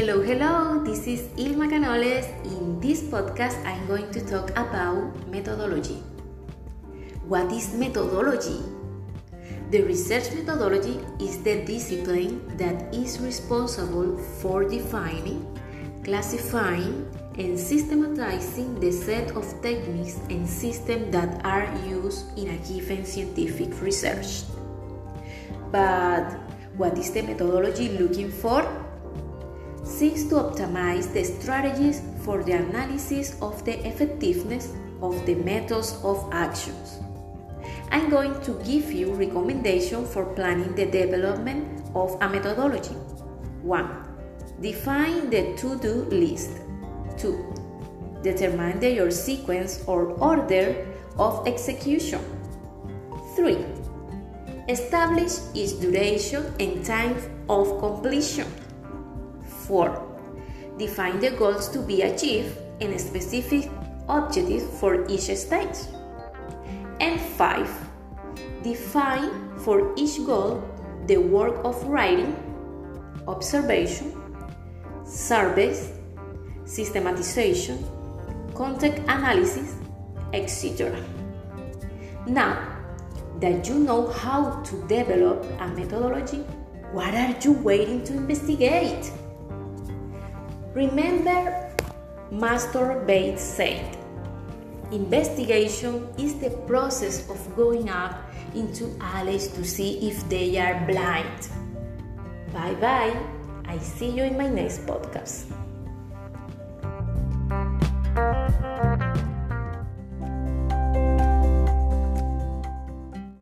hello, hello, this is Ilma Canoles. In this podcast, I'm going to talk about methodology. What is methodology? The research methodology is the discipline that is responsible for defining, classifying, and systematizing the set of techniques and systems that are used in a given scientific research. But what is the methodology looking for? Seeks to optimize the strategies for the analysis of the effectiveness of the methods of actions. I'm going to give you recommendation for planning the development of a methodology. 1. Define the to-do list. 2. Determine the, your sequence or order of execution. 3. Establish its duration and time of completion. 4. Define the goals to be achieved and specific objectives for each stage. And 5. Define for each goal the work of writing, observation, surveys, systematization, content analysis, etc. Now that you know how to develop a methodology, what are you waiting to investigate? Remember, Marston Bates said, Investigation is the process of going up into alleys to see if they are blind. Bye bye. I see you in my next podcast.